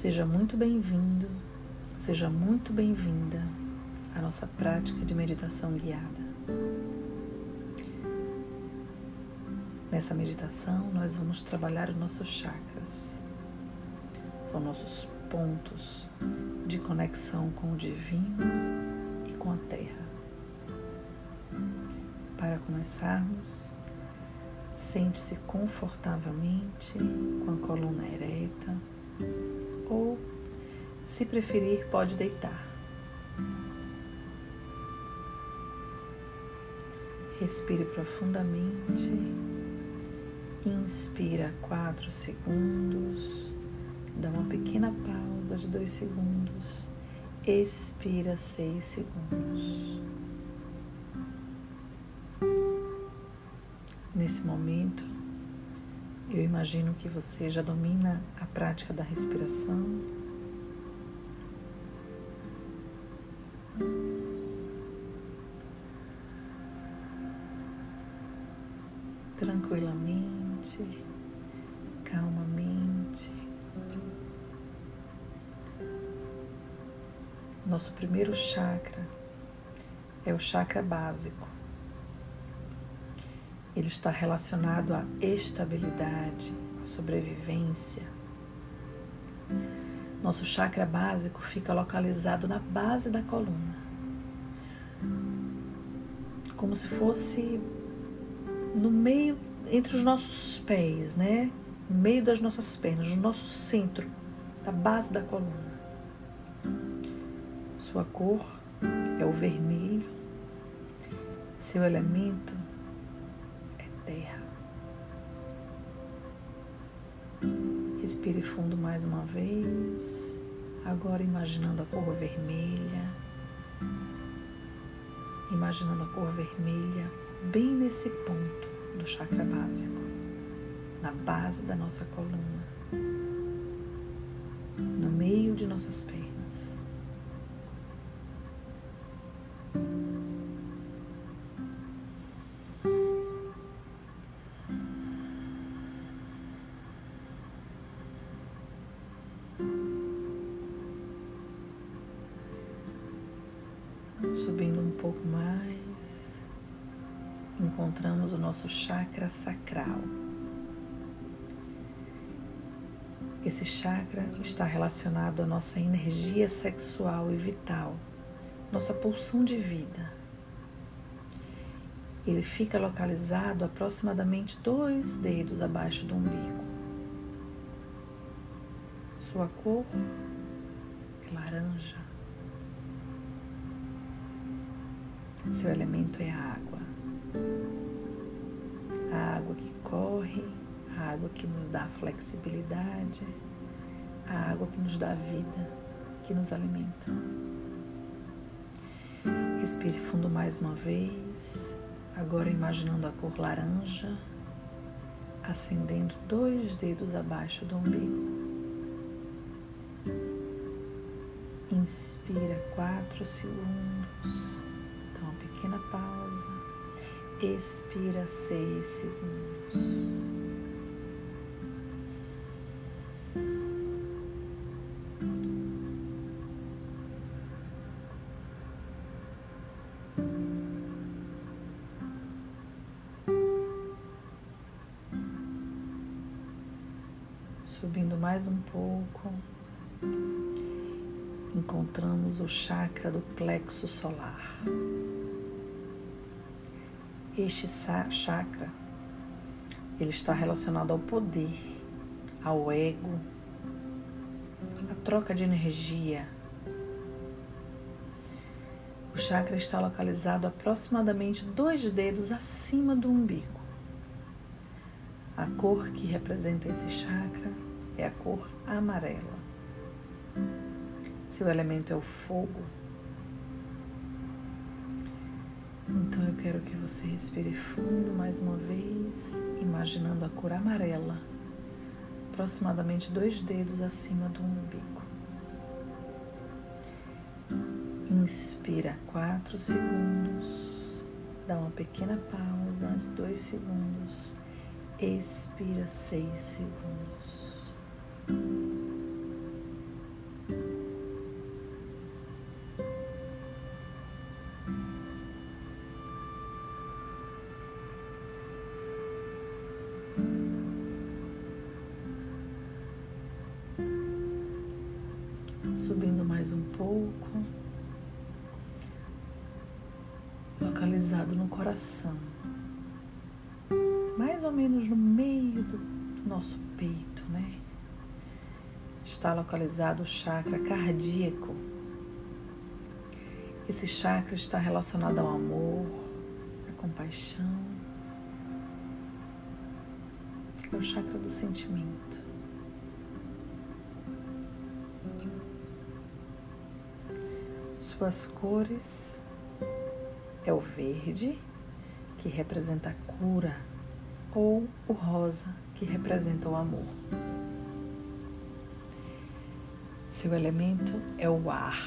Seja muito bem-vindo, seja muito bem-vinda à nossa prática de meditação guiada. Nessa meditação, nós vamos trabalhar os nossos chakras. São nossos pontos de conexão com o divino e com a terra. Para começarmos, sente-se confortavelmente com a coluna ereta ou, se preferir, pode deitar. Respire profundamente. Inspira quatro segundos. Dá uma pequena pausa de dois segundos. Expira seis segundos. Nesse momento, eu imagino que você já domina a prática da respiração. Tranquilamente, calmamente. Nosso primeiro chakra é o chakra básico. Ele está relacionado à estabilidade, à sobrevivência. Nosso chakra básico fica localizado na base da coluna, como se fosse no meio, entre os nossos pés, né? No meio das nossas pernas, no nosso centro, da base da coluna. Sua cor é o vermelho, seu elemento Respire fundo mais uma vez, agora imaginando a cor vermelha, imaginando a cor vermelha bem nesse ponto do chakra básico, na base da nossa coluna, no meio de nossas pernas. Nosso chakra sacral. Esse chakra está relacionado à nossa energia sexual e vital, nossa pulsão de vida. Ele fica localizado aproximadamente dois dedos abaixo do umbigo. Sua cor é laranja. Seu elemento é a água. A água que corre, a água que nos dá flexibilidade, a água que nos dá vida, que nos alimenta. Respire fundo mais uma vez, agora imaginando a cor laranja, acendendo dois dedos abaixo do umbigo. Inspira quatro segundos. Expira seis segundos. Subindo mais um pouco, encontramos o chakra do plexo solar. Este chakra ele está relacionado ao poder, ao ego, à troca de energia. O chakra está localizado aproximadamente dois dedos acima do umbigo. A cor que representa esse chakra é a cor amarela. Seu elemento é o fogo Então eu quero que você respire fundo mais uma vez, imaginando a cor amarela, aproximadamente dois dedos acima do umbigo. Inspira quatro segundos, dá uma pequena pausa de dois segundos, expira seis segundos. Subindo mais um pouco, localizado no coração, mais ou menos no meio do nosso peito, né? Está localizado o chakra cardíaco. Esse chakra está relacionado ao amor, à compaixão, é o chakra do sentimento. Suas cores é o verde, que representa a cura, ou o rosa, que representa o amor. Seu elemento é o ar.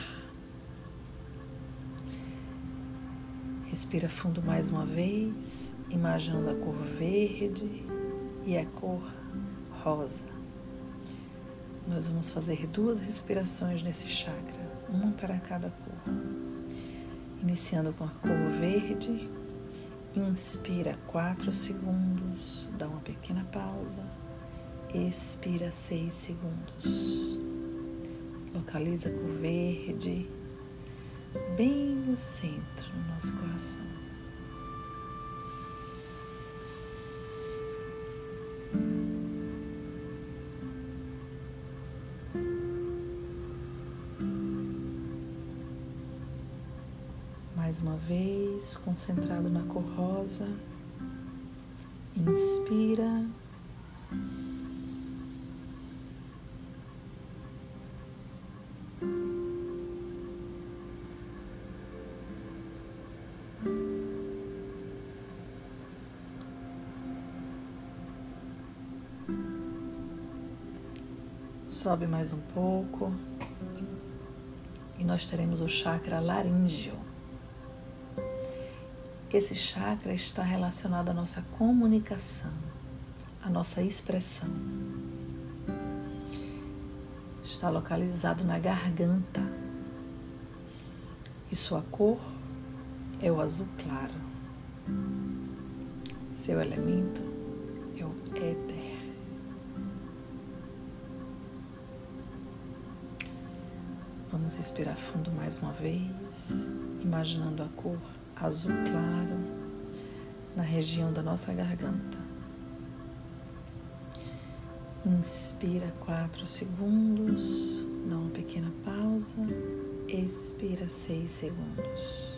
Respira fundo mais uma vez, imaginando a cor verde e a cor rosa. Nós vamos fazer duas respirações nesse chakra, uma para cada cor. Iniciando com a cor verde, inspira 4 segundos, dá uma pequena pausa, expira 6 segundos. Localiza a cor verde bem no centro do nosso coração. Concentrado na cor rosa. Inspira. Sobe mais um pouco e nós teremos o chakra laríngeo. Esse chakra está relacionado à nossa comunicação, à nossa expressão. Está localizado na garganta e sua cor é o azul claro. Seu elemento é o éter. Vamos respirar fundo mais uma vez, imaginando a cor azul claro na região da nossa garganta. Inspira quatro segundos, dá uma pequena pausa, expira seis segundos.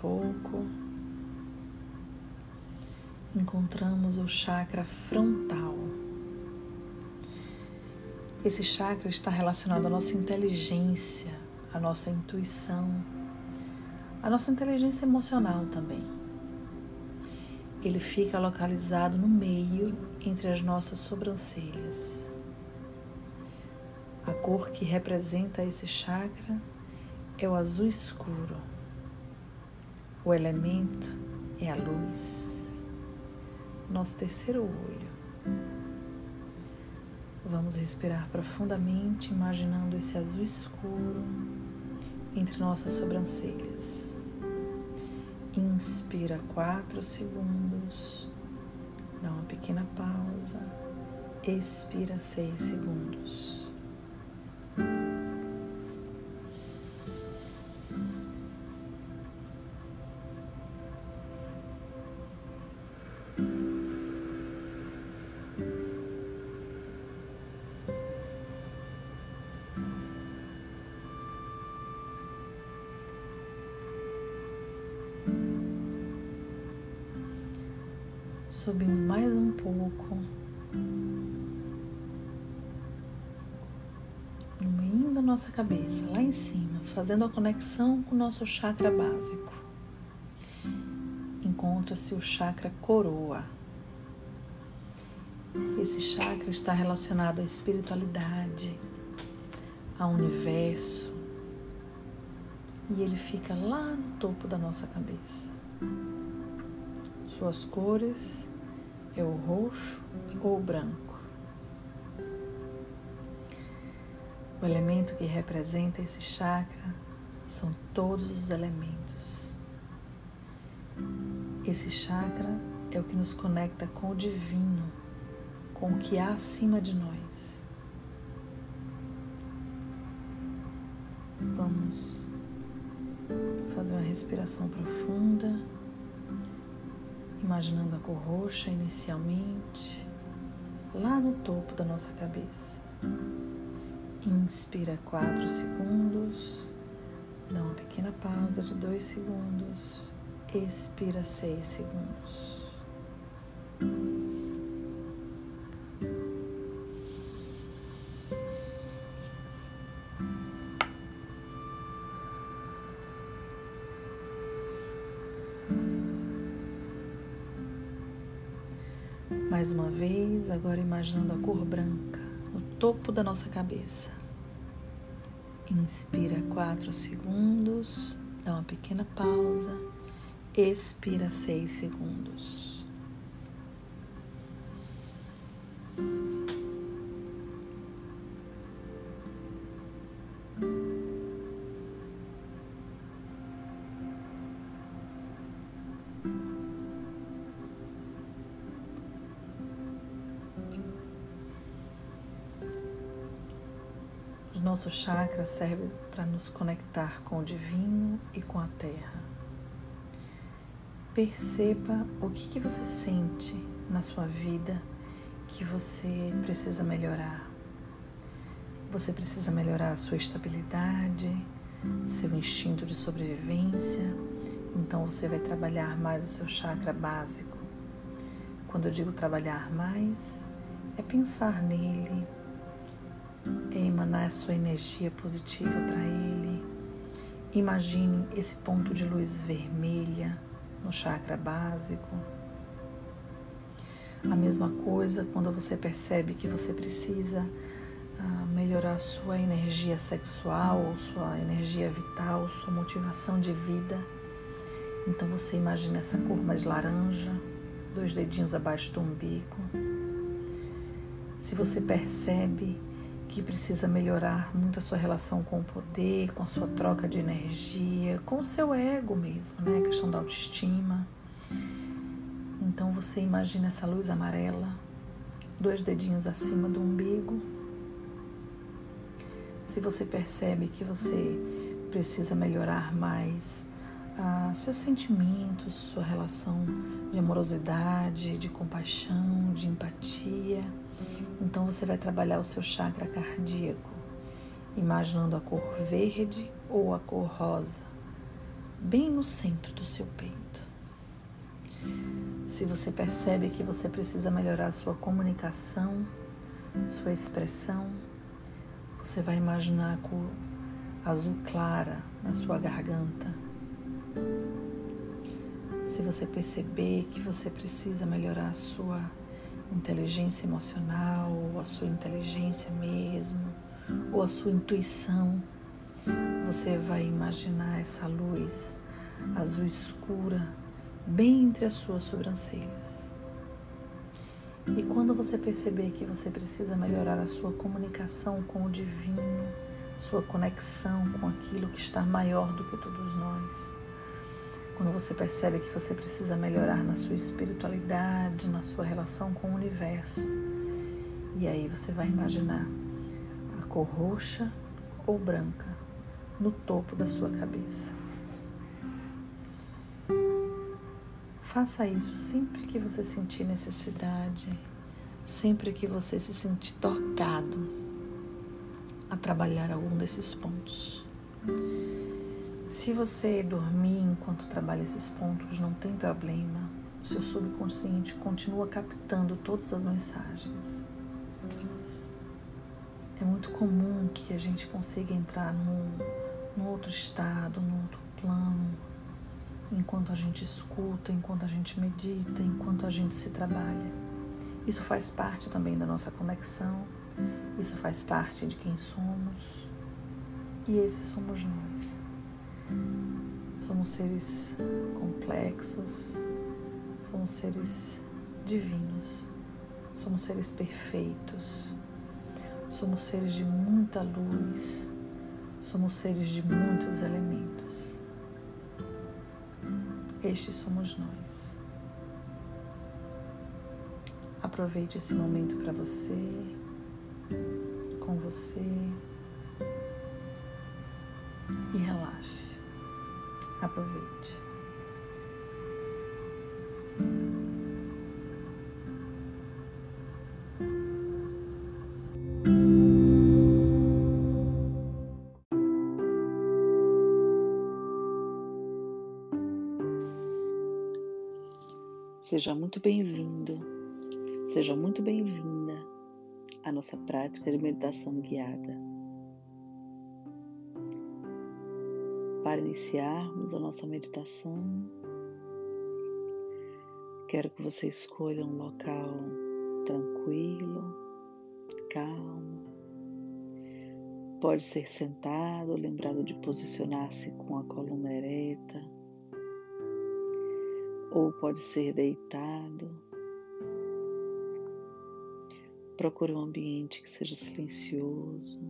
Pouco. Encontramos o chakra frontal. Esse chakra está relacionado à nossa inteligência, à nossa intuição, à nossa inteligência emocional também. Ele fica localizado no meio entre as nossas sobrancelhas. A cor que representa esse chakra é o azul escuro. O elemento é a luz, nosso terceiro olho. Vamos respirar profundamente, imaginando esse azul escuro entre nossas sobrancelhas. Inspira quatro segundos, dá uma pequena pausa, expira seis segundos. Nossa cabeça, lá em cima, fazendo a conexão com o nosso chakra básico. Encontra-se o chakra coroa. Esse chakra está relacionado à espiritualidade, ao universo, e ele fica lá no topo da nossa cabeça. Suas cores É o roxo ou o branco? O elemento que representa esse chakra são todos os elementos. Esse chakra é o que nos conecta com o divino, com o que há acima de nós. Vamos fazer uma respiração profunda, imaginando a cor roxa inicialmente, lá no topo da nossa cabeça. Inspira 4 segundos, dá uma pequena pausa de 2 segundos, expira 6 segundos. Mais uma vez, agora imaginando a cor branca topo da nossa cabeça. Inspira 4 segundos, dá uma pequena pausa, expira 6 segundos. Nosso chakra serve para nos conectar com o divino e com a terra. Perceba o que, que você sente na sua vida que você precisa melhorar. Você precisa melhorar a sua estabilidade, seu instinto de sobrevivência. Então você vai trabalhar mais o seu chakra básico. Quando eu digo trabalhar mais, é pensar nele, emanar a sua energia positiva para Ele. Imagine esse ponto de luz vermelha no chakra básico. A mesma coisa quando você percebe que você precisa uh, melhorar sua energia sexual, sua energia vital, sua motivação de vida. Então você imagina essa cor mais laranja, dois dedinhos abaixo do umbigo. Se você percebe que precisa melhorar muito a sua relação com o poder, com a sua troca de energia, com o seu ego mesmo, né? A questão da autoestima. Então você imagina essa luz amarela, dois dedinhos acima do umbigo. Se você percebe que você precisa melhorar mais ah, seus sentimentos, sua relação de amorosidade, de compaixão, de empatia, então você vai trabalhar o seu chakra cardíaco, imaginando a cor verde ou a cor rosa, bem no centro do seu peito. Se você percebe que você precisa melhorar sua comunicação, sua expressão, você vai imaginar a cor azul clara na sua garganta. Se você perceber que você precisa melhorar a sua inteligência emocional, ou a sua inteligência mesmo, ou a sua intuição, você vai imaginar essa luz azul escura bem entre as suas sobrancelhas. E quando você perceber que você precisa melhorar a sua comunicação com o divino, sua conexão com aquilo que está maior do que todos nós, quando você percebe que você precisa melhorar na sua espiritualidade, na sua relação com o universo. E aí você vai imaginar a cor roxa ou branca no topo da sua cabeça. Faça isso sempre que você sentir necessidade, sempre que você se sentir tocado a trabalhar algum desses pontos. Se você dormir enquanto trabalha esses pontos, não tem problema. O seu subconsciente continua captando todas as mensagens. É muito comum que a gente consiga entrar num, num outro estado, num outro plano, enquanto a gente escuta, enquanto a gente medita, enquanto a gente se trabalha. Isso faz parte também da nossa conexão, isso faz parte de quem somos, e esses somos nós. Somos seres complexos, somos seres divinos, somos seres perfeitos, somos seres de muita luz, somos seres de muitos elementos. Estes somos nós. Aproveite esse momento para você, com você e relaxe. Aproveite. Seja muito bem-vindo, seja muito bem-vinda à nossa prática de meditação guiada. Para iniciarmos a nossa meditação, quero que você escolha um local tranquilo, calmo. Pode ser sentado, lembrado de posicionar-se com a coluna ereta ou pode ser deitado. Procure um ambiente que seja silencioso,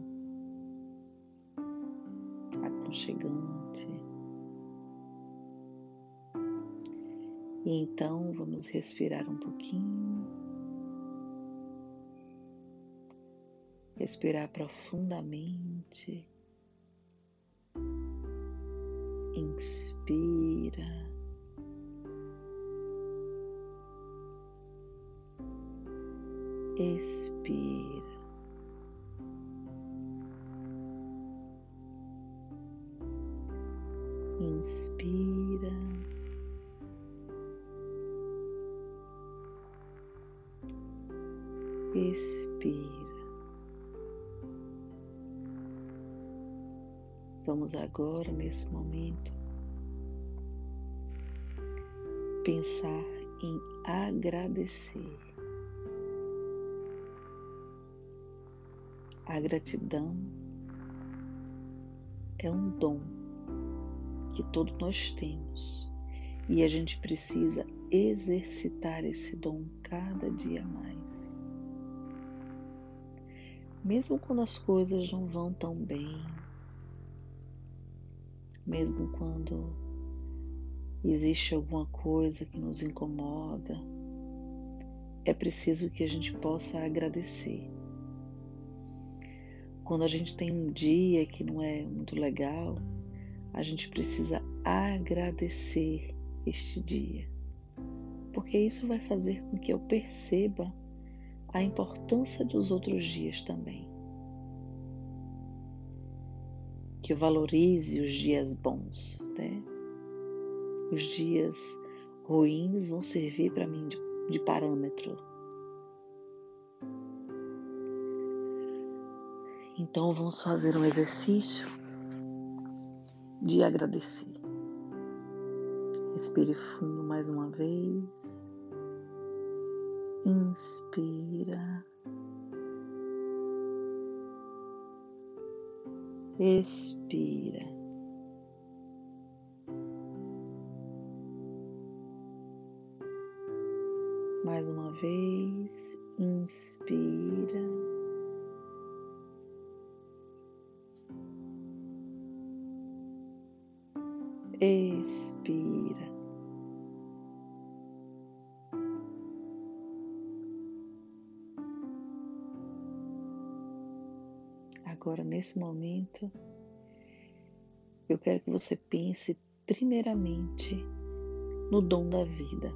aconchegante. E então vamos respirar um pouquinho. Respirar profundamente. Inspira. expira. Expira. Vamos agora, nesse momento, pensar em agradecer. A gratidão é um dom que todos nós temos e a gente precisa exercitar esse dom cada dia mais. Mesmo quando as coisas não vão tão bem, mesmo quando existe alguma coisa que nos incomoda, é preciso que a gente possa agradecer. Quando a gente tem um dia que não é muito legal, a gente precisa agradecer este dia, porque isso vai fazer com que eu perceba a importância dos outros dias também. Que eu valorize os dias bons, né? Os dias ruins vão servir para mim de, de parâmetro Então vamos fazer um exercício de agradecer. Respire fundo mais uma vez. Inspira. Expira. Mais uma vez, inspira. Agora, nesse momento, eu quero que você pense primeiramente no dom da vida.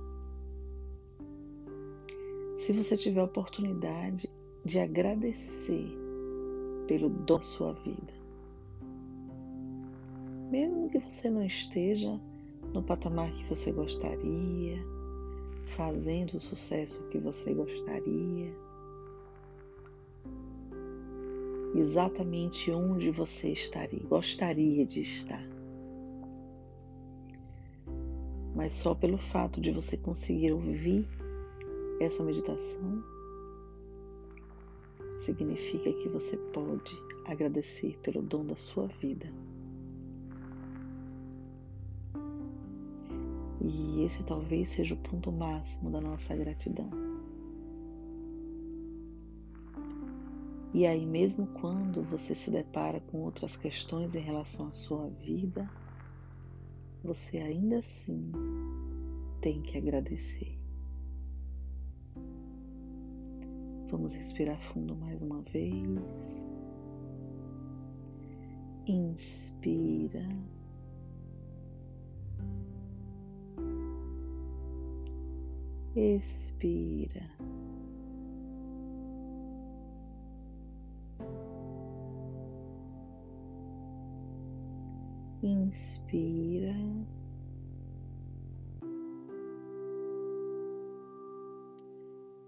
Se você tiver a oportunidade de agradecer pelo dom da sua vida, mesmo que você não esteja no patamar que você gostaria, fazendo o sucesso que você gostaria, exatamente onde você estaria, gostaria de estar. Mas só pelo fato de você conseguir ouvir essa meditação, significa que você pode agradecer pelo dom da sua vida. E esse talvez seja o ponto máximo da nossa gratidão. E aí, mesmo quando você se depara com outras questões em relação à sua vida, você ainda assim tem que agradecer. Vamos respirar fundo mais uma vez. Inspira. Expira. Inspira.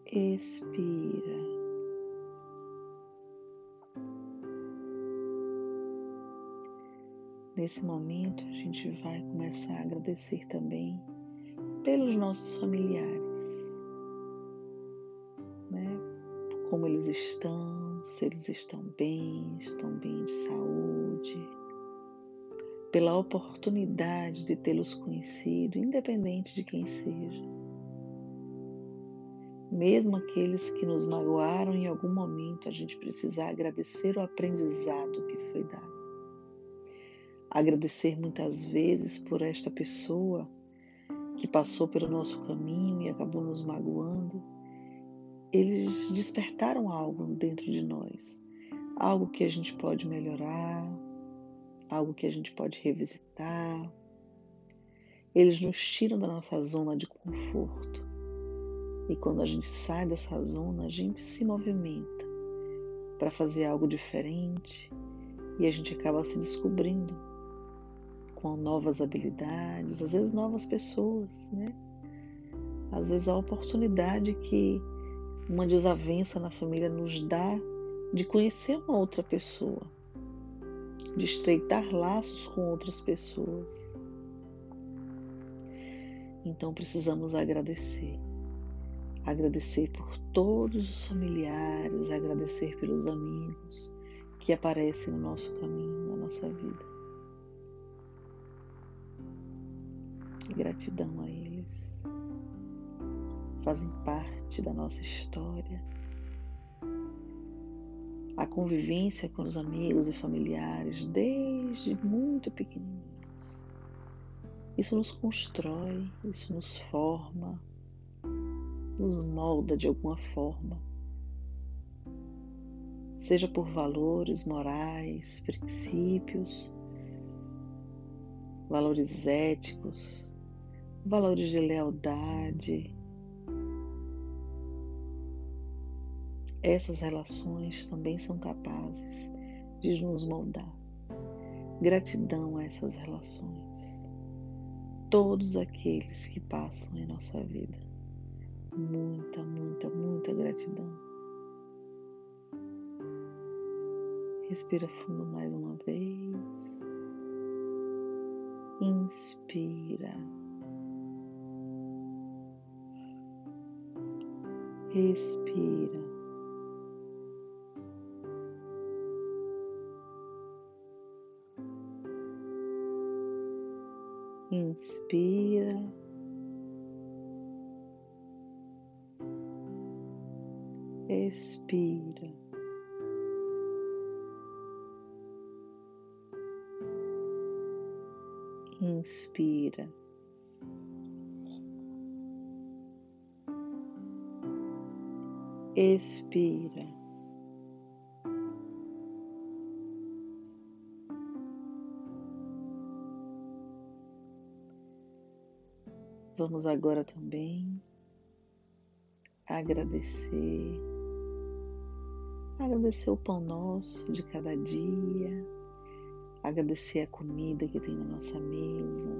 Expira. Nesse momento, a gente vai começar a agradecer também pelos nossos familiares, né? Como eles estão, se eles estão bem, estão bem de saúde pela oportunidade de tê-los conhecido, independente de quem seja. Mesmo aqueles que nos magoaram em algum momento, a gente precisa agradecer o aprendizado que foi dado. Agradecer muitas vezes por esta pessoa que passou pelo nosso caminho e acabou nos magoando. Eles despertaram algo dentro de nós, algo que a gente pode melhorar, algo que a gente pode revisitar. Eles nos tiram da nossa zona de conforto. E quando a gente sai dessa zona, a gente se movimenta para fazer algo diferente e a gente acaba se descobrindo com novas habilidades, às vezes novas pessoas, né? Às vezes a oportunidade que uma desavença na família nos dá de conhecer uma outra pessoa de estreitar laços com outras pessoas. Então precisamos agradecer. Agradecer por todos os familiares, agradecer pelos amigos que aparecem no nosso caminho, na nossa vida. Gratidão a eles. Fazem parte da nossa história a convivência com os amigos e familiares desde muito pequenininhos. Isso nos constrói, isso nos forma, nos molda de alguma forma, seja por valores morais, princípios, valores éticos, valores de lealdade, essas relações também são capazes de nos moldar. Gratidão a essas relações. Todos aqueles que passam em nossa vida. Muita, muita, muita gratidão. Respira fundo mais uma vez. Inspira. Respira. Inspira. Expira. Inspira. Expira. Vamos agora também agradecer, agradecer o pão nosso de cada dia, agradecer a comida que tem na nossa mesa,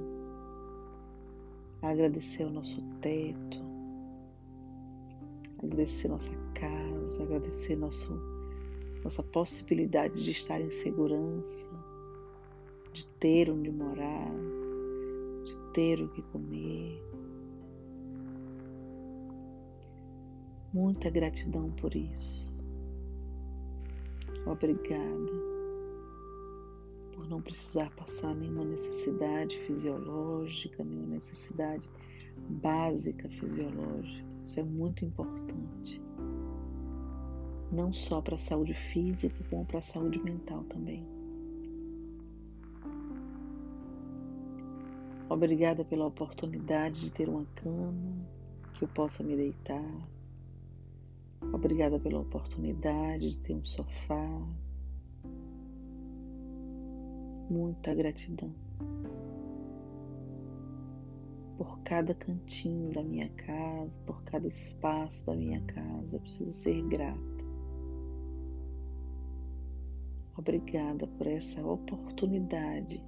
agradecer o nosso teto, agradecer nossa casa, agradecer nosso, nossa possibilidade de estar em segurança, de ter onde morar, de ter o que comer. Muita gratidão por isso. Obrigada por não precisar passar nenhuma necessidade fisiológica, nenhuma necessidade básica fisiológica. Isso é muito importante. Não só para a saúde física, como para a saúde mental também. Obrigada pela oportunidade de ter uma cama que eu possa me deitar. Obrigada pela oportunidade de ter um sofá. Muita gratidão por cada cantinho da minha casa, por cada espaço da minha casa. Eu preciso ser grata. Obrigada por essa oportunidade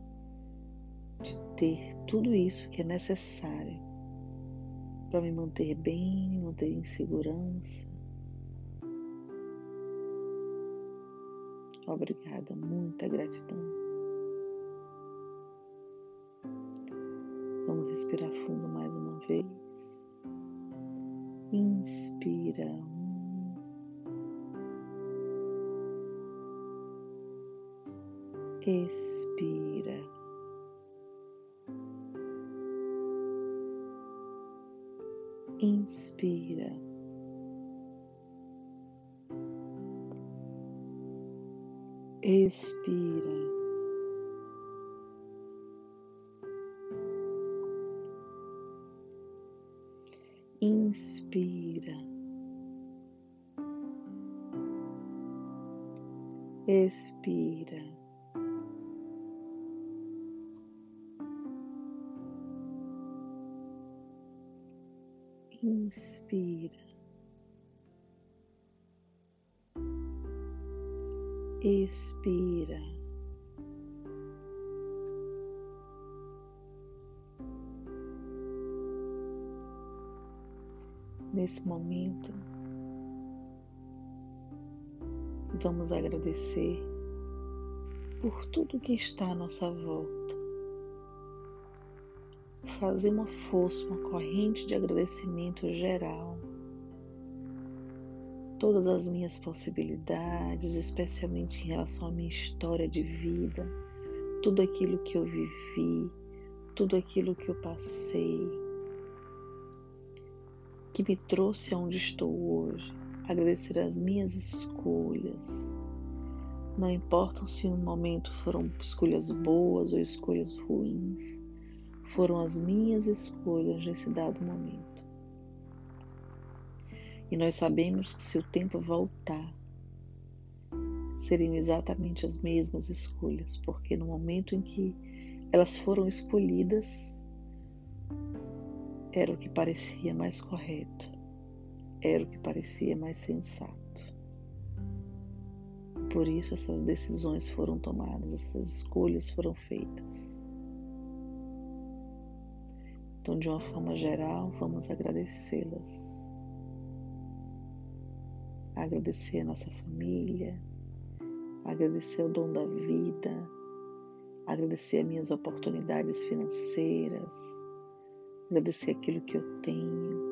de ter tudo isso que é necessário para me manter bem, me manter em segurança. Obrigada, muita gratidão. Vamos respirar fundo mais uma vez. Inspira. Expira. inspira. Expira. Inspira. Expira. Expira. Nesse momento, vamos agradecer por tudo que está à nossa volta fazer uma força, uma corrente de agradecimento geral. Todas as minhas possibilidades, especialmente em relação à minha história de vida, tudo aquilo que eu vivi, tudo aquilo que eu passei, que me trouxe aonde estou hoje. Agradecer as minhas escolhas. Não importam se no momento foram escolhas boas ou escolhas ruins foram as minhas escolhas nesse dado momento. E nós sabemos que se o tempo voltar, seriam exatamente as mesmas escolhas, porque no momento em que elas foram escolhidas, era o que parecia mais correto, era o que parecia mais sensato. Por isso essas decisões foram tomadas, essas escolhas foram feitas. Então, de uma forma geral, vamos agradecê-las. Agradecer a nossa família, agradecer o dom da vida, agradecer as minhas oportunidades financeiras, agradecer aquilo que eu tenho,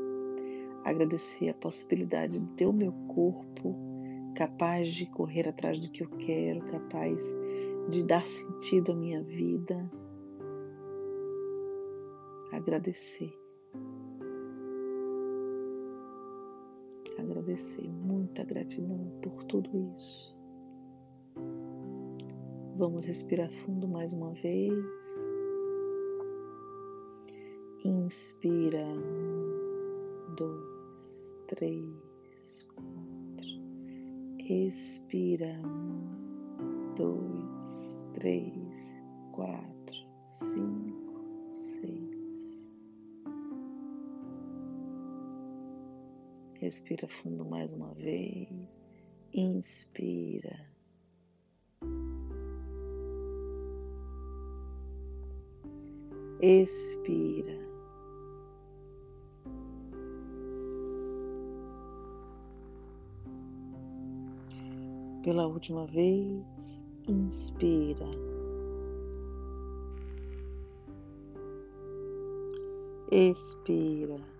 agradecer a possibilidade de ter o meu corpo capaz de correr atrás do que eu quero, capaz de dar sentido à minha vida agradecer. Agradecer, muita gratidão por tudo isso. Vamos respirar fundo mais uma vez. Inspira, um, dois, três, quatro. Expira, um, dois, três, quatro, cinco. Respira fundo mais uma vez. Inspira. Expira. Pela última vez, inspira. Expira.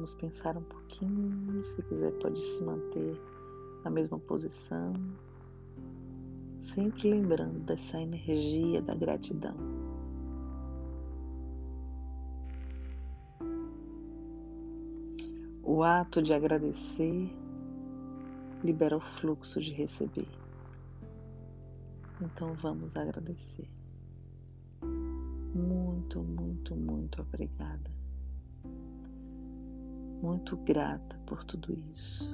Vamos pensar um pouquinho. Se quiser, pode se manter na mesma posição. Sempre lembrando dessa energia da gratidão. O ato de agradecer libera o fluxo de receber. Então vamos agradecer. Muito, muito, muito obrigada. Muito grata por tudo isso.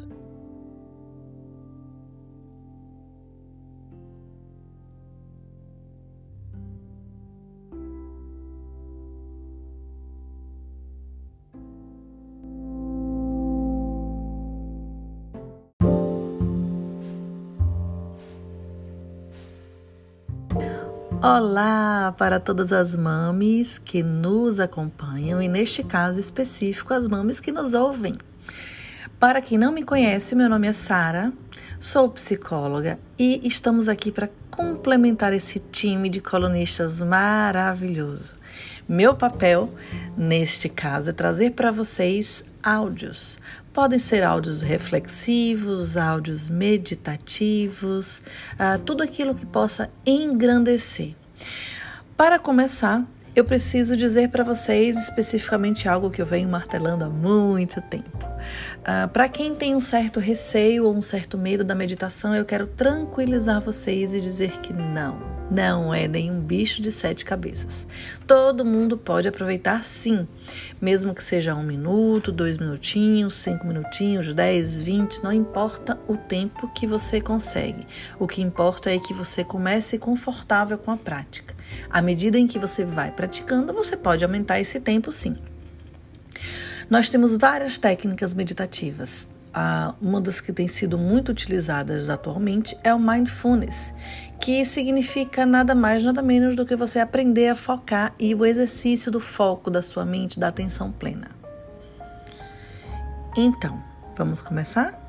Olá para todas as mames que nos acompanham e, neste caso específico, as mames que nos ouvem. Para quem não me conhece, meu nome é Sara, sou psicóloga e estamos aqui para complementar esse time de colunistas maravilhoso. Meu papel, neste caso, é trazer para vocês áudios. Podem ser áudios reflexivos, áudios meditativos, uh, tudo aquilo que possa engrandecer. Para começar, eu preciso dizer para vocês especificamente algo que eu venho martelando há muito tempo. Uh, para quem tem um certo receio ou um certo medo da meditação, eu quero tranquilizar vocês e dizer que não não é nenhum bicho de sete cabeças. Todo mundo pode aproveitar sim, mesmo que seja um minuto, dois minutinhos, cinco minutinhos, dez, vinte, não importa o tempo que você consegue. O que importa é que você comece confortável com a prática. À medida em que você vai praticando, você pode aumentar esse tempo sim. Nós temos várias técnicas meditativas. Ah, uma das que tem sido muito utilizadas atualmente é o mindfulness, que significa nada mais, nada menos do que você aprender a focar e o exercício do foco da sua mente, da atenção plena. Então, vamos começar?